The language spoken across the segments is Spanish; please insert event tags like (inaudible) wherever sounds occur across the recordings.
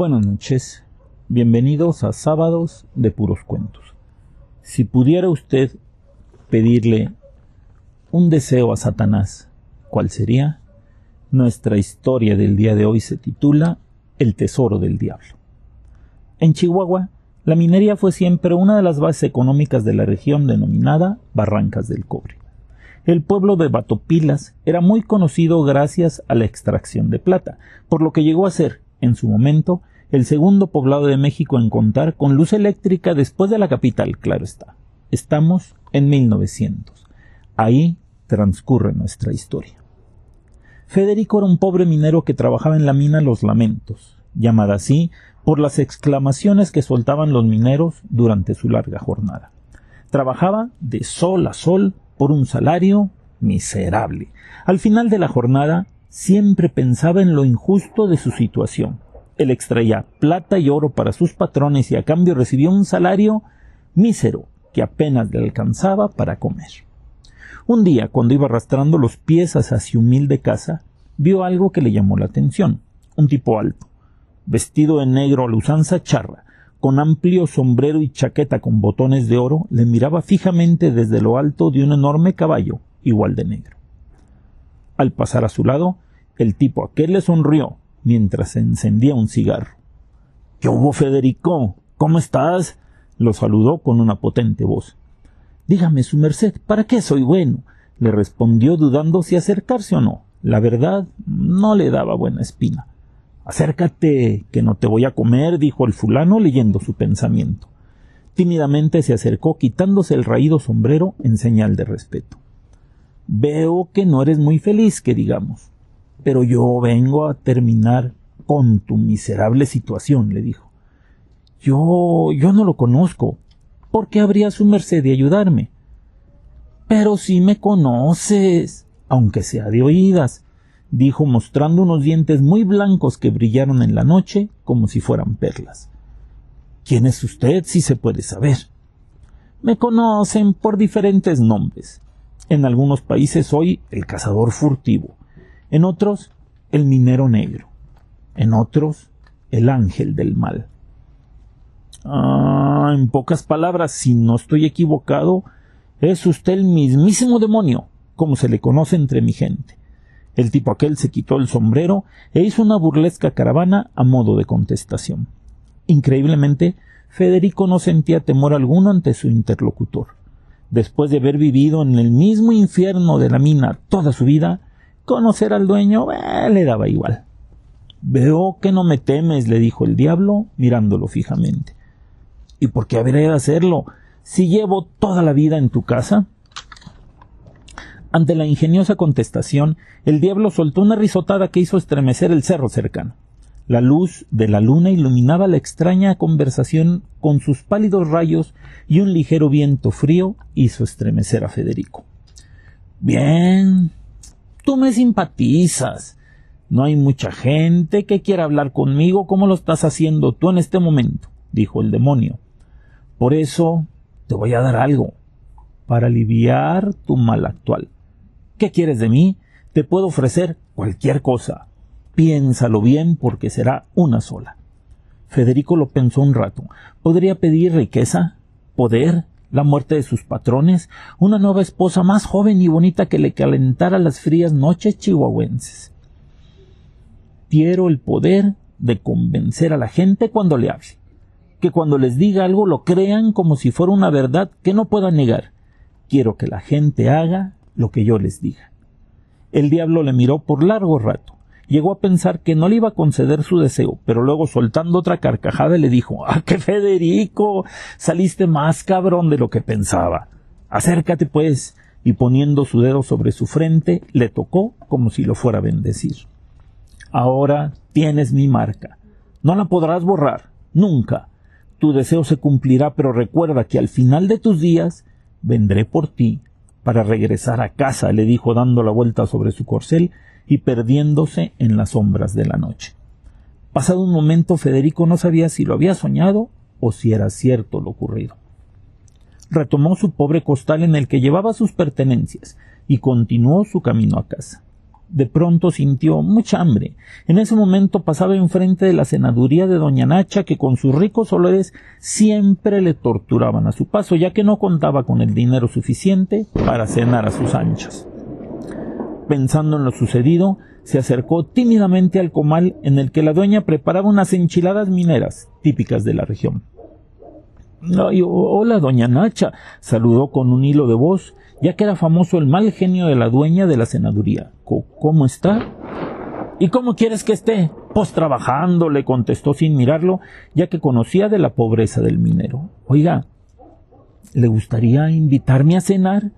Buenas noches, bienvenidos a Sábados de Puros Cuentos. Si pudiera usted pedirle un deseo a Satanás, ¿cuál sería? Nuestra historia del día de hoy se titula El Tesoro del Diablo. En Chihuahua, la minería fue siempre una de las bases económicas de la región denominada Barrancas del Cobre. El pueblo de Batopilas era muy conocido gracias a la extracción de plata, por lo que llegó a ser, en su momento, el segundo poblado de México en contar con luz eléctrica después de la capital, claro está. Estamos en 1900. Ahí transcurre nuestra historia. Federico era un pobre minero que trabajaba en la mina Los Lamentos, llamada así por las exclamaciones que soltaban los mineros durante su larga jornada. Trabajaba de sol a sol por un salario miserable. Al final de la jornada siempre pensaba en lo injusto de su situación. Él extraía plata y oro para sus patrones y a cambio recibía un salario mísero que apenas le alcanzaba para comer. Un día, cuando iba arrastrando los pies hacia su humilde casa, vio algo que le llamó la atención. Un tipo alto, vestido de negro a la usanza charra, con amplio sombrero y chaqueta con botones de oro, le miraba fijamente desde lo alto de un enorme caballo, igual de negro. Al pasar a su lado, el tipo aquel le sonrió mientras encendía un cigarro. ¿Qué hubo, Federico? ¿Cómo estás? lo saludó con una potente voz. Dígame, su merced, ¿para qué soy bueno? le respondió dudando si acercarse o no. La verdad no le daba buena espina. Acércate, que no te voy a comer, dijo el fulano leyendo su pensamiento. Tímidamente se acercó quitándose el raído sombrero en señal de respeto. Veo que no eres muy feliz, que digamos. Pero yo vengo a terminar con tu miserable situación, le dijo. Yo. yo no lo conozco. ¿Por qué habría su merced de ayudarme? Pero si me conoces, aunque sea de oídas, dijo mostrando unos dientes muy blancos que brillaron en la noche como si fueran perlas. ¿Quién es usted, si se puede saber? Me conocen por diferentes nombres. En algunos países soy el cazador furtivo, en otros el minero negro, en otros el ángel del mal. Ah, en pocas palabras, si no estoy equivocado, es usted el mismísimo demonio, como se le conoce entre mi gente. El tipo aquel se quitó el sombrero e hizo una burlesca caravana a modo de contestación. Increíblemente, Federico no sentía temor alguno ante su interlocutor después de haber vivido en el mismo infierno de la mina toda su vida, conocer al dueño eh, le daba igual. Veo que no me temes, le dijo el diablo, mirándolo fijamente. ¿Y por qué habré de hacerlo si llevo toda la vida en tu casa? Ante la ingeniosa contestación, el diablo soltó una risotada que hizo estremecer el cerro cercano. La luz de la luna iluminaba la extraña conversación con sus pálidos rayos y un ligero viento frío hizo estremecer a Federico. Bien, tú me simpatizas. No hay mucha gente que quiera hablar conmigo como lo estás haciendo tú en este momento, dijo el demonio. Por eso te voy a dar algo, para aliviar tu mal actual. ¿Qué quieres de mí? Te puedo ofrecer cualquier cosa. Piénsalo bien porque será una sola. Federico lo pensó un rato. ¿Podría pedir riqueza? ¿Poder? ¿La muerte de sus patrones? ¿Una nueva esposa más joven y bonita que le calentara las frías noches chihuahuenses? Quiero el poder de convencer a la gente cuando le hable. Que cuando les diga algo lo crean como si fuera una verdad que no puedan negar. Quiero que la gente haga lo que yo les diga. El diablo le miró por largo rato llegó a pensar que no le iba a conceder su deseo, pero luego soltando otra carcajada le dijo Ah, que Federico. saliste más cabrón de lo que pensaba. Acércate, pues, y poniendo su dedo sobre su frente, le tocó como si lo fuera a bendecir. Ahora tienes mi marca. No la podrás borrar, nunca. Tu deseo se cumplirá, pero recuerda que al final de tus días vendré por ti para regresar a casa, le dijo dando la vuelta sobre su corcel y perdiéndose en las sombras de la noche. Pasado un momento Federico no sabía si lo había soñado o si era cierto lo ocurrido. Retomó su pobre costal en el que llevaba sus pertenencias y continuó su camino a casa. De pronto sintió mucha hambre. En ese momento pasaba enfrente de la senaduría de doña Nacha, que con sus ricos olores siempre le torturaban a su paso, ya que no contaba con el dinero suficiente para cenar a sus anchas. Pensando en lo sucedido, se acercó tímidamente al comal en el que la dueña preparaba unas enchiladas mineras típicas de la región. Hola, doña Nacha, saludó con un hilo de voz, ya que era famoso el mal genio de la dueña de la senaduría. ¿Cómo está? ¿Y cómo quieres que esté? Pues trabajando, le contestó sin mirarlo, ya que conocía de la pobreza del minero. Oiga, ¿le gustaría invitarme a cenar?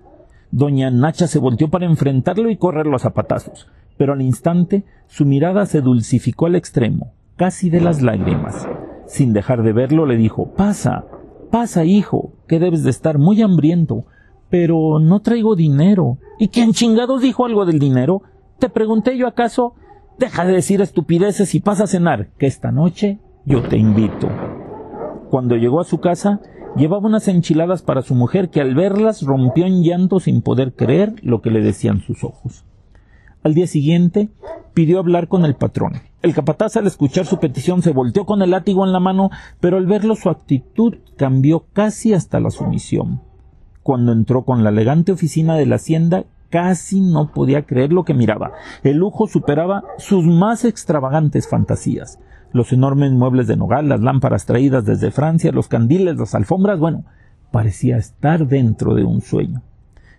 Doña Nacha se volteó para enfrentarlo y correrlo a zapatazos, pero al instante su mirada se dulcificó al extremo, casi de las lágrimas. Sin dejar de verlo, le dijo Pasa, pasa, hijo, que debes de estar muy hambriento. Pero no traigo dinero. ¿Y quién chingados dijo algo del dinero? Te pregunté yo acaso. Deja de decir estupideces y pasa a cenar, que esta noche yo te invito. Cuando llegó a su casa, llevaba unas enchiladas para su mujer que al verlas rompió en llanto sin poder creer lo que le decían sus ojos. Al día siguiente pidió hablar con el patrón. El capataz al escuchar su petición se volteó con el látigo en la mano, pero al verlo su actitud cambió casi hasta la sumisión. Cuando entró con la elegante oficina de la hacienda, casi no podía creer lo que miraba. El lujo superaba sus más extravagantes fantasías. Los enormes muebles de nogal, las lámparas traídas desde Francia, los candiles, las alfombras, bueno, parecía estar dentro de un sueño.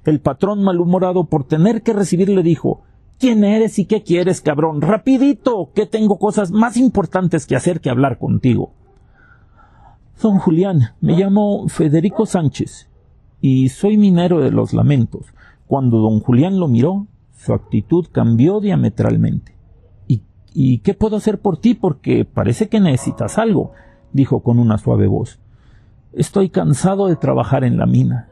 El patrón malhumorado por tener que recibir le dijo ¿Quién eres y qué quieres, cabrón? Rapidito, que tengo cosas más importantes que hacer que hablar contigo. Don Julián, me llamo Federico Sánchez y soy minero de los lamentos. Cuando don Julián lo miró, su actitud cambió diametralmente. ¿Y, ¿Y qué puedo hacer por ti? Porque parece que necesitas algo, dijo con una suave voz. Estoy cansado de trabajar en la mina.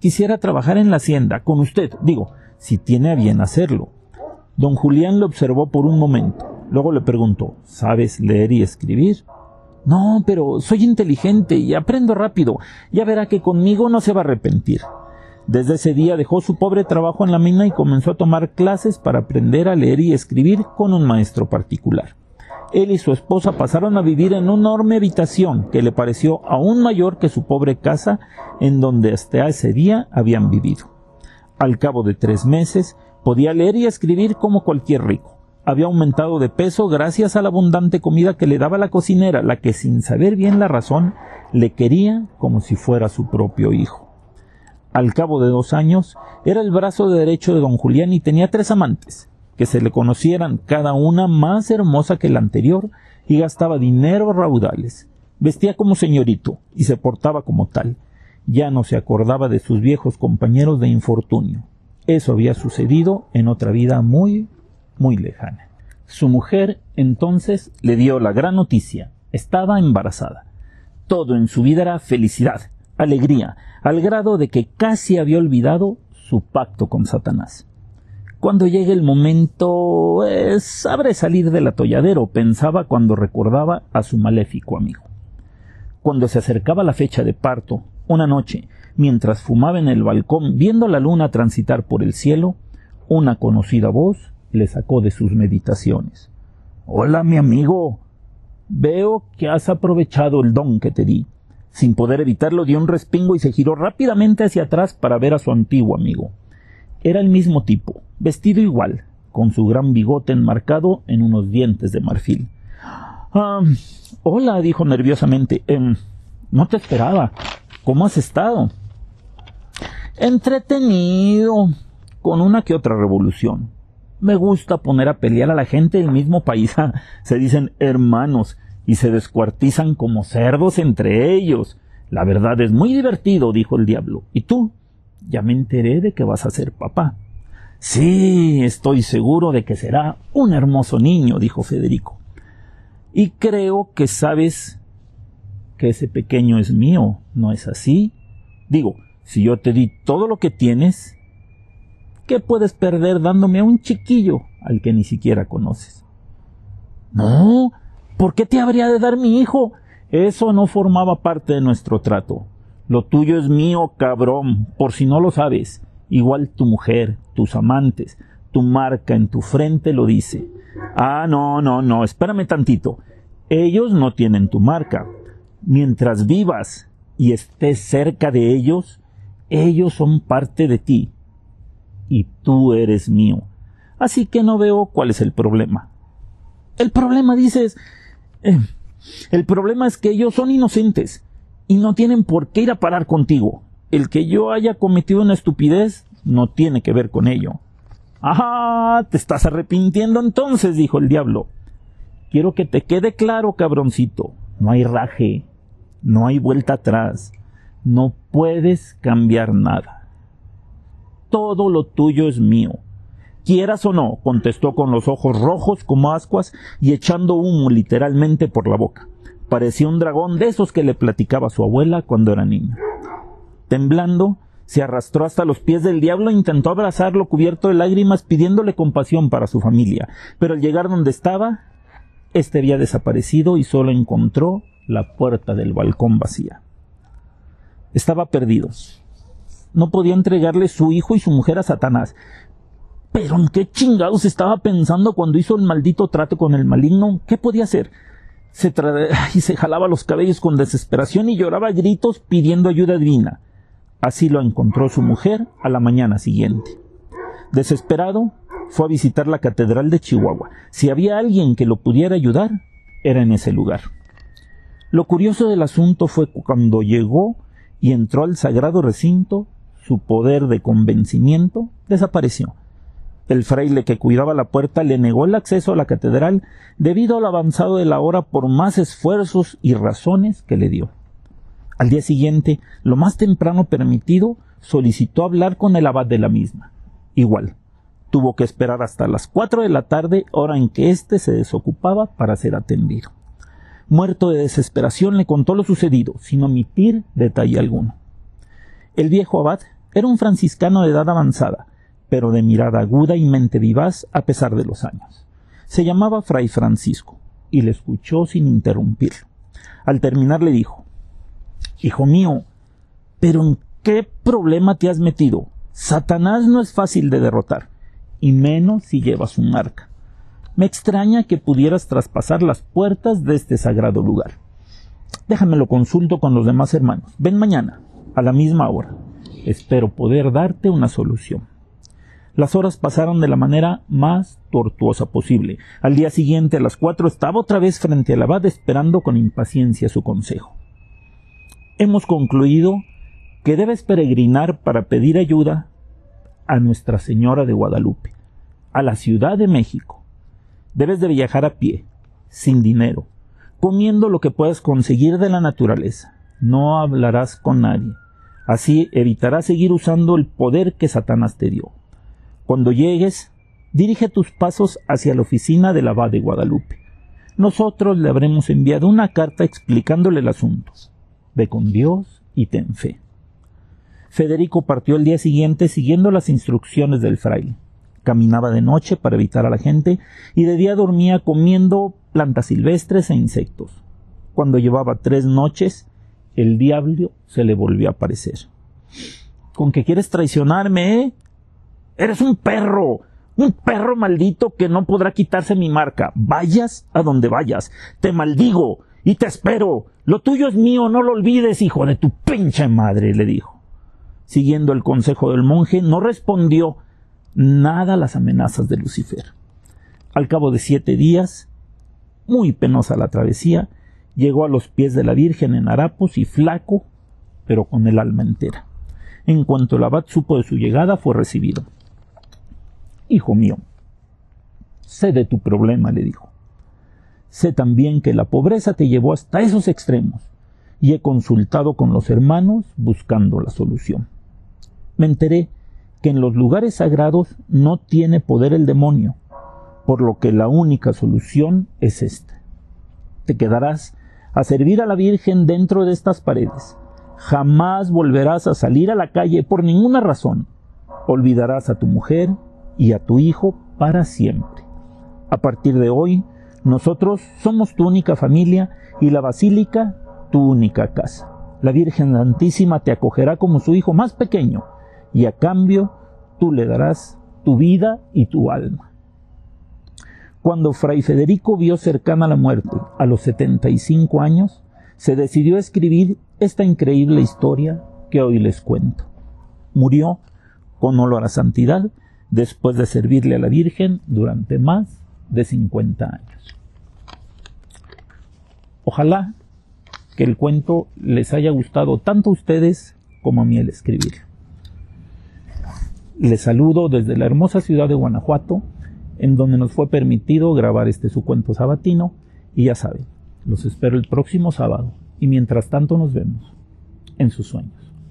Quisiera trabajar en la hacienda, con usted, digo, si tiene a bien hacerlo. Don Julián lo observó por un momento. Luego le preguntó ¿Sabes leer y escribir? No, pero soy inteligente y aprendo rápido. Ya verá que conmigo no se va a arrepentir. Desde ese día dejó su pobre trabajo en la mina y comenzó a tomar clases para aprender a leer y escribir con un maestro particular. Él y su esposa pasaron a vivir en una enorme habitación que le pareció aún mayor que su pobre casa en donde hasta ese día habían vivido. Al cabo de tres meses, Podía leer y escribir como cualquier rico. Había aumentado de peso gracias a la abundante comida que le daba la cocinera, la que sin saber bien la razón le quería como si fuera su propio hijo. Al cabo de dos años era el brazo derecho de don Julián y tenía tres amantes, que se le conocieran cada una más hermosa que la anterior y gastaba dinero raudales. Vestía como señorito y se portaba como tal. Ya no se acordaba de sus viejos compañeros de infortunio. Eso había sucedido en otra vida muy, muy lejana. Su mujer entonces le dio la gran noticia. Estaba embarazada. Todo en su vida era felicidad, alegría, al grado de que casi había olvidado su pacto con Satanás. Cuando llegue el momento, eh, sabré salir del atolladero, pensaba cuando recordaba a su maléfico amigo. Cuando se acercaba la fecha de parto, una noche, mientras fumaba en el balcón viendo la luna transitar por el cielo, una conocida voz le sacó de sus meditaciones. Hola, mi amigo. Veo que has aprovechado el don que te di. Sin poder evitarlo, dio un respingo y se giró rápidamente hacia atrás para ver a su antiguo amigo. Era el mismo tipo, vestido igual, con su gran bigote enmarcado en unos dientes de marfil. Ah, hola, dijo nerviosamente. Em, no te esperaba. ¿Cómo has estado? entretenido, con una que otra revolución. Me gusta poner a pelear a la gente del mismo país. (laughs) se dicen hermanos y se descuartizan como cerdos entre ellos. La verdad es muy divertido, dijo el diablo. ¿Y tú? Ya me enteré de que vas a ser papá. Sí, estoy seguro de que será un hermoso niño, dijo Federico. Y creo que sabes que ese pequeño es mío, ¿no es así? Digo, si yo te di todo lo que tienes, ¿qué puedes perder dándome a un chiquillo al que ni siquiera conoces? No, ¿por qué te habría de dar mi hijo? Eso no formaba parte de nuestro trato. Lo tuyo es mío, cabrón, por si no lo sabes. Igual tu mujer, tus amantes, Tu marca en tu frente lo dice. Ah, no, no, no, espérame tantito. Ellos no tienen tu marca. Mientras vivas y estés cerca de ellos, ellos son parte de ti. Y tú eres mío. Así que no veo cuál es el problema. El problema, dices, el problema es que ellos son inocentes y no tienen por qué ir a parar contigo. El que yo haya cometido una estupidez no tiene que ver con ello. Ah, te estás arrepintiendo entonces, dijo el diablo. Quiero que te quede claro, cabroncito. No hay raje, no hay vuelta atrás, no puedes cambiar nada. Todo lo tuyo es mío. Quieras o no, contestó con los ojos rojos como ascuas y echando humo literalmente por la boca. Parecía un dragón de esos que le platicaba su abuela cuando era niño. Temblando, se arrastró hasta los pies del diablo e intentó abrazarlo cubierto de lágrimas pidiéndole compasión para su familia. Pero al llegar donde estaba, éste había desaparecido y solo encontró la puerta del balcón vacía. Estaba perdido. No podía entregarle su hijo y su mujer a Satanás. Pero ¿en qué chingados estaba pensando cuando hizo el maldito trato con el maligno? ¿Qué podía hacer? Se (laughs) y se jalaba los cabellos con desesperación y lloraba a gritos pidiendo ayuda divina. Así lo encontró su mujer a la mañana siguiente. Desesperado, fue a visitar la Catedral de Chihuahua. Si había alguien que lo pudiera ayudar, era en ese lugar. Lo curioso del asunto fue cuando llegó y entró al sagrado recinto, su poder de convencimiento desapareció. El fraile que cuidaba la puerta le negó el acceso a la catedral debido al avanzado de la hora por más esfuerzos y razones que le dio. Al día siguiente, lo más temprano permitido, solicitó hablar con el abad de la misma. Igual, tuvo que esperar hasta las cuatro de la tarde, hora en que éste se desocupaba para ser atendido. Muerto de desesperación le contó lo sucedido, sin omitir detalle alguno. El viejo abad era un franciscano de edad avanzada, pero de mirada aguda y mente vivaz a pesar de los años. Se llamaba Fray Francisco, y le escuchó sin interrumpirlo. Al terminar le dijo Hijo mío, pero ¿en qué problema te has metido? Satanás no es fácil de derrotar, y menos si llevas un arca. Me extraña que pudieras traspasar las puertas de este sagrado lugar. Déjame lo consulto con los demás hermanos. Ven mañana, a la misma hora. Espero poder darte una solución. Las horas pasaron de la manera más tortuosa posible. Al día siguiente, a las cuatro, estaba otra vez frente al abad esperando con impaciencia su consejo hemos concluido que debes peregrinar para pedir ayuda a Nuestra Señora de Guadalupe, a la Ciudad de México. Debes de viajar a pie, sin dinero, comiendo lo que puedas conseguir de la naturaleza. No hablarás con nadie. Así evitarás seguir usando el poder que Satanás te dio. Cuando llegues, dirige tus pasos hacia la oficina del abad de Guadalupe. Nosotros le habremos enviado una carta explicándole el asunto. Ve con Dios y ten fe. Federico partió el día siguiente siguiendo las instrucciones del fraile. Caminaba de noche para evitar a la gente y de día dormía comiendo plantas silvestres e insectos. Cuando llevaba tres noches, el diablo se le volvió a aparecer. ¿Con qué quieres traicionarme, eh? Eres un perro, un perro maldito que no podrá quitarse mi marca. Vayas a donde vayas. Te maldigo y te espero. Lo tuyo es mío, no lo olvides, hijo de tu pinche madre, le dijo. Siguiendo el consejo del monje, no respondió nada a las amenazas de Lucifer. Al cabo de siete días, muy penosa la travesía, llegó a los pies de la Virgen en harapos y flaco, pero con el alma entera. En cuanto el abad supo de su llegada, fue recibido. Hijo mío, sé de tu problema, le dijo. Sé también que la pobreza te llevó hasta esos extremos y he consultado con los hermanos buscando la solución. Me enteré que en los lugares sagrados no tiene poder el demonio, por lo que la única solución es esta. Te quedarás a servir a la Virgen dentro de estas paredes. Jamás volverás a salir a la calle por ninguna razón. Olvidarás a tu mujer y a tu hijo para siempre. A partir de hoy, nosotros somos tu única familia y la basílica tu única casa. La Virgen Santísima te acogerá como su hijo más pequeño y a cambio tú le darás tu vida y tu alma. Cuando Fray Federico vio cercana la muerte a los 75 años, se decidió a escribir esta increíble historia que hoy les cuento. Murió con olor a santidad después de servirle a la Virgen durante más de 50 años. Ojalá que el cuento les haya gustado tanto a ustedes como a mí el escribir. Les saludo desde la hermosa ciudad de Guanajuato, en donde nos fue permitido grabar este su cuento sabatino, y ya saben, los espero el próximo sábado, y mientras tanto nos vemos en sus sueños.